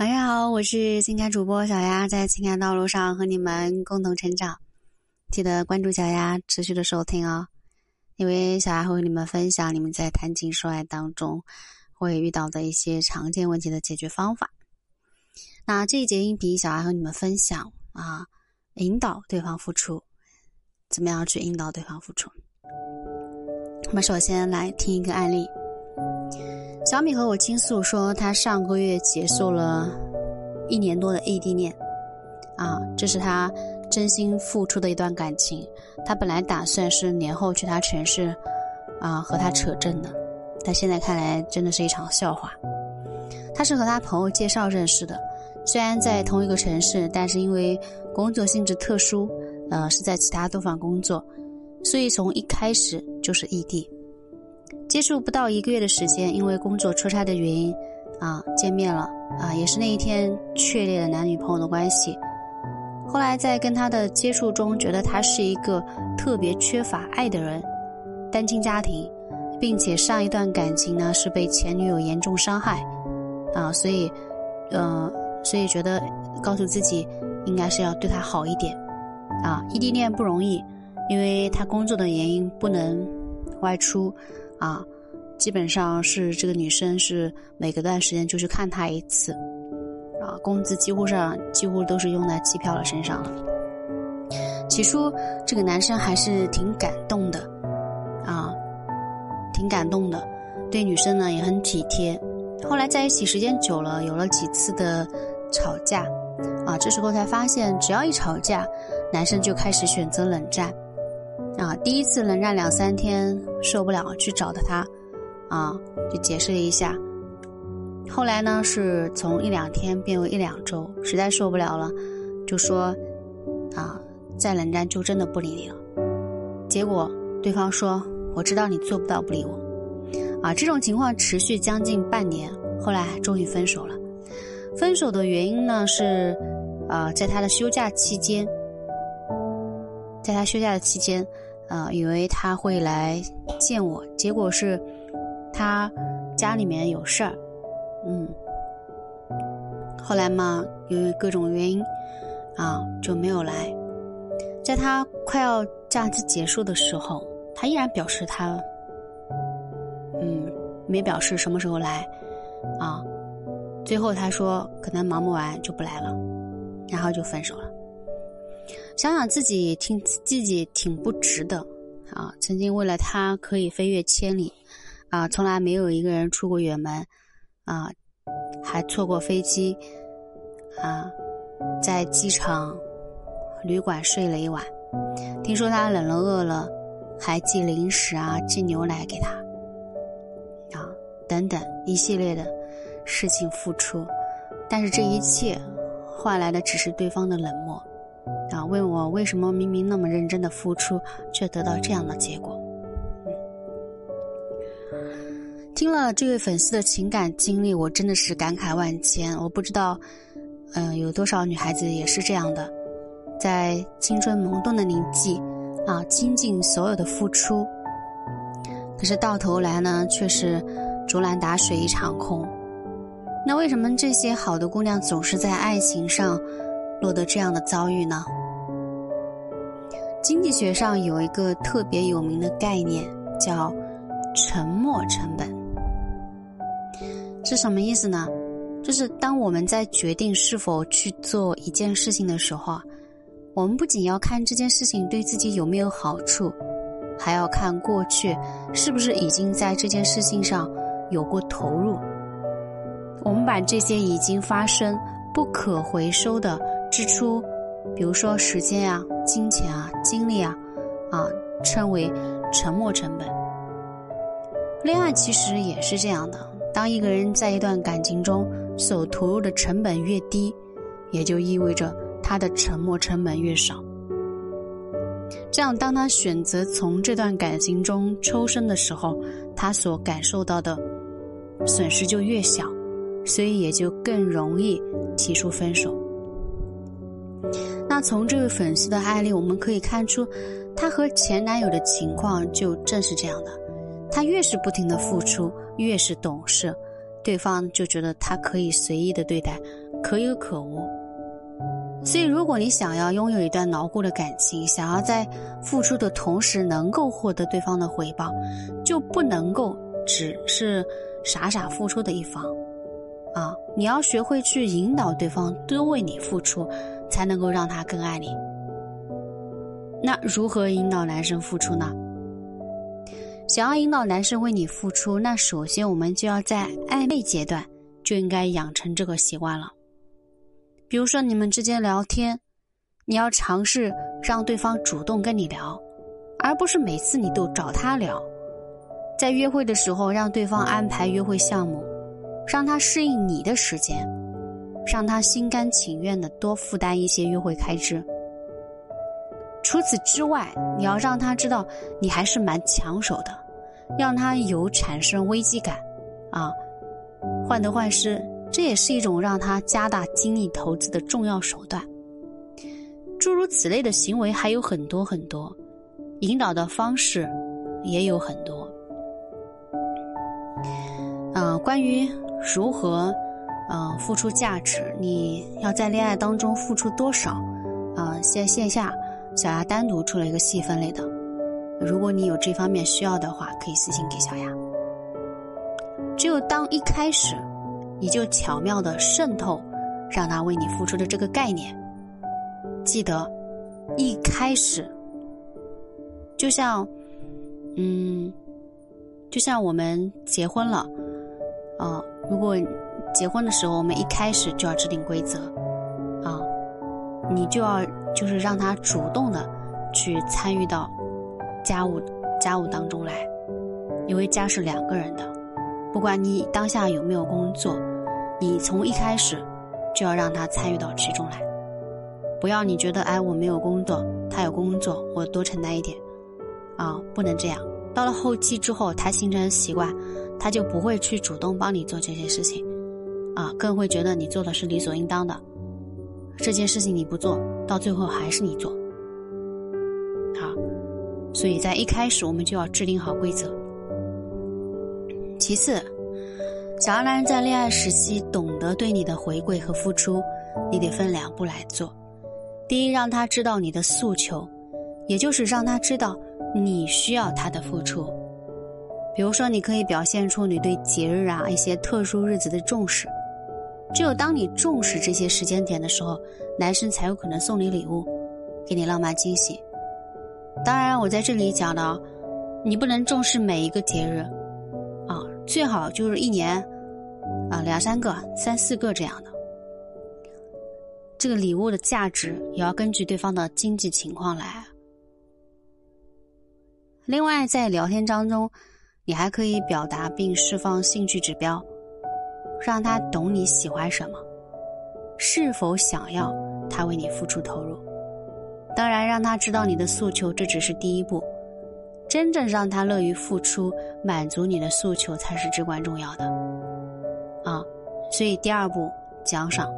晚上好，我是情感主播小丫，在情感道路上和你们共同成长。记得关注小丫，持续的收听哦，因为小丫会和你们分享你们在谈情说爱当中会遇到的一些常见问题的解决方法。那这一节音频，小丫和你们分享啊，引导对方付出，怎么样去引导对方付出？我们首先来听一个案例。小米和我倾诉说，他上个月结束了一年多的异地恋，啊，这是他真心付出的一段感情。他本来打算是年后去他城市，啊，和他扯证的，但现在看来真的是一场笑话。他是和他朋友介绍认识的，虽然在同一个城市，但是因为工作性质特殊，呃，是在其他地方工作，所以从一开始就是异地。接触不到一个月的时间，因为工作出差的原因，啊，见面了啊，也是那一天确立了男女朋友的关系。后来在跟他的接触中，觉得他是一个特别缺乏爱的人，单亲家庭，并且上一段感情呢是被前女友严重伤害，啊，所以，呃，所以觉得告诉自己应该是要对他好一点，啊，异地恋不容易，因为他工作的原因不能外出。啊，基本上是这个女生是每隔段时间就去看他一次，啊，工资几乎上几乎都是用在机票的身上了。起初这个男生还是挺感动的，啊，挺感动的，对女生呢也很体贴。后来在一起时间久了，有了几次的吵架，啊，这时候才发现，只要一吵架，男生就开始选择冷战。啊，第一次冷战两三天受不了，去找的他，啊，就解释了一下。后来呢，是从一两天变为一两周，实在受不了了，就说，啊，再冷战就真的不理你了。结果对方说：“我知道你做不到不理我。”啊，这种情况持续将近半年，后来终于分手了。分手的原因呢是，啊，在他的休假期间，在他休假的期间。呃，以为他会来见我，结果是他家里面有事儿，嗯，后来嘛，由于各种原因，啊，就没有来。在他快要假期结束的时候，他依然表示他，嗯，没表示什么时候来，啊，最后他说可能忙不完就不来了，然后就分手了。想想自己挺自己挺不值的啊！曾经为了他可以飞越千里，啊，从来没有一个人出过远门，啊，还错过飞机，啊，在机场旅馆睡了一晚。听说他冷了饿了，还寄零食啊，寄牛奶给他，啊，等等一系列的事情付出，但是这一切换来的只是对方的冷漠。啊，问我为什么明明那么认真的付出，却得到这样的结果？听了这位粉丝的情感经历，我真的是感慨万千。我不知道，嗯，有多少女孩子也是这样的，在青春萌动的年纪，啊，倾尽所有的付出，可是到头来呢，却是竹篮打水一场空。那为什么这些好的姑娘总是在爱情上落得这样的遭遇呢？经济学上有一个特别有名的概念，叫“沉没成本”，是什么意思呢？就是当我们在决定是否去做一件事情的时候，我们不仅要看这件事情对自己有没有好处，还要看过去是不是已经在这件事情上有过投入。我们把这些已经发生、不可回收的支出。比如说时间啊、金钱啊、精力啊，啊，称为沉没成本。恋爱其实也是这样的，当一个人在一段感情中所投入的成本越低，也就意味着他的沉没成本越少。这样，当他选择从这段感情中抽身的时候，他所感受到的损失就越小，所以也就更容易提出分手。从这位粉丝的案例，我们可以看出，她和前男友的情况就正是这样的。她越是不停的付出，越是懂事，对方就觉得她可以随意的对待，可有可无。所以，如果你想要拥有一段牢固的感情，想要在付出的同时能够获得对方的回报，就不能够只是傻傻付出的一方，啊，你要学会去引导对方多为你付出，才能够让他更爱你。那如何引导男生付出呢？想要引导男生为你付出，那首先我们就要在暧昧阶段就应该养成这个习惯了。比如说，你们之间聊天，你要尝试让对方主动跟你聊，而不是每次你都找他聊。在约会的时候，让对方安排约会项目，让他适应你的时间，让他心甘情愿的多负担一些约会开支。除此之外，你要让他知道你还是蛮抢手的，让他有产生危机感，啊，患得患失。这也是一种让他加大精力投资的重要手段。诸如此类的行为还有很多很多，引导的方式也有很多。嗯，关于如何嗯付出价值，你要在恋爱当中付出多少？啊，线线下小丫单独出了一个细分类的，如果你有这方面需要的话，可以私信给小丫。只有当一开始。你就巧妙的渗透，让他为你付出的这个概念。记得，一开始，就像，嗯，就像我们结婚了，啊，如果结婚的时候我们一开始就要制定规则，啊，你就要就是让他主动的去参与到家务家务当中来，因为家是两个人的，不管你当下有没有工作。你从一开始就要让他参与到其中来，不要你觉得哎我没有工作，他有工作，我多承担一点，啊，不能这样。到了后期之后，他形成习惯，他就不会去主动帮你做这些事情，啊，更会觉得你做的是理所应当的。这件事情你不做到最后还是你做，好，所以在一开始我们就要制定好规则。其次。想要男人在恋爱时期懂得对你的回馈和付出，你得分两步来做。第一，让他知道你的诉求，也就是让他知道你需要他的付出。比如说，你可以表现出你对节日啊一些特殊日子的重视。只有当你重视这些时间点的时候，男生才有可能送你礼物，给你浪漫惊喜。当然，我在这里讲的，你不能重视每一个节日。啊最好就是一年，啊两三个、三四个这样的。这个礼物的价值也要根据对方的经济情况来。另外，在聊天当中，你还可以表达并释放兴趣指标，让他懂你喜欢什么，是否想要他为你付出投入。当然，让他知道你的诉求，这只是第一步。真正让他乐于付出，满足你的诉求才是至关重要的，啊！所以第二步奖赏，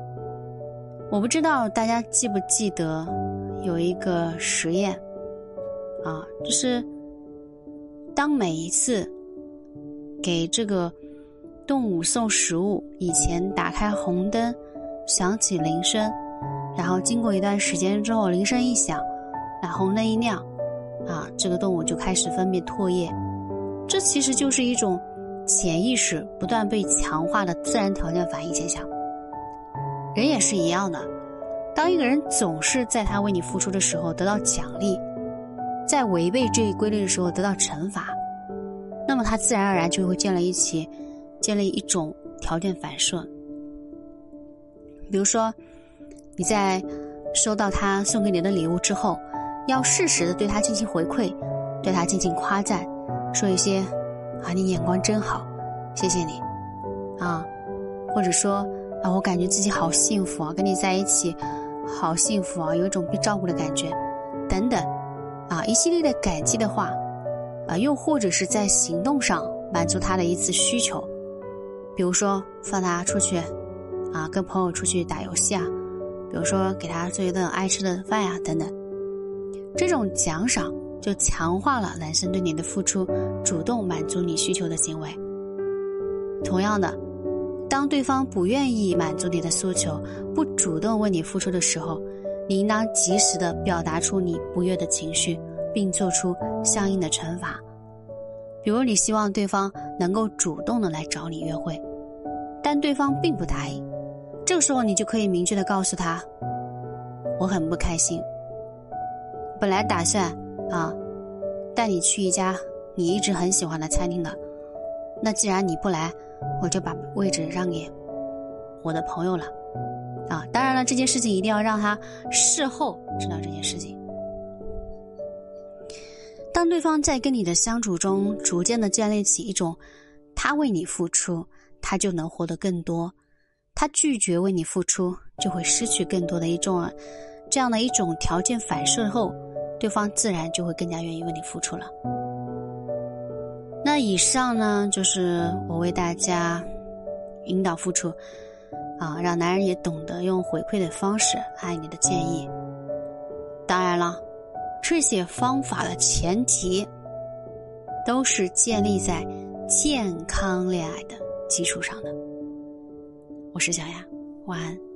我不知道大家记不记得有一个实验，啊，就是当每一次给这个动物送食物以前，打开红灯，响起铃声，然后经过一段时间之后，铃声一响，那红灯一亮。啊，这个动物就开始分泌唾液，这其实就是一种潜意识不断被强化的自然条件反应现象。人也是一样的，当一个人总是在他为你付出的时候得到奖励，在违背这一规律的时候得到惩罚，那么他自然而然就会建立一起，建立一种条件反射。比如说，你在收到他送给你的礼物之后。要适时的对他进行回馈，对他进行夸赞，说一些“啊，你眼光真好，谢谢你”，啊，或者说“啊，我感觉自己好幸福啊，跟你在一起好幸福啊，有一种被照顾的感觉”，等等，啊，一系列的感激的话，啊，又或者是在行动上满足他的一次需求，比如说放他出去，啊，跟朋友出去打游戏啊，比如说给他做一顿爱吃的饭呀，等等。这种奖赏就强化了男生对你的付出，主动满足你需求的行为。同样的，当对方不愿意满足你的诉求，不主动为你付出的时候，你应当及时的表达出你不悦的情绪，并做出相应的惩罚。比如，你希望对方能够主动的来找你约会，但对方并不答应，这个时候你就可以明确的告诉他：“我很不开心，本来打算啊带你去一家你一直很喜欢的餐厅的，那既然你不来。”我就把位置让给我的朋友了，啊，当然了，这件事情一定要让他事后知道这件事情。当对方在跟你的相处中逐渐的建立起一种他为你付出，他就能获得更多；他拒绝为你付出，就会失去更多的一种这样的一种条件反射后，对方自然就会更加愿意为你付出了。那以上呢，就是我为大家引导付出，啊，让男人也懂得用回馈的方式爱你的建议。当然了，这些方法的前提都是建立在健康恋爱的基础上的。我是小雅，晚安。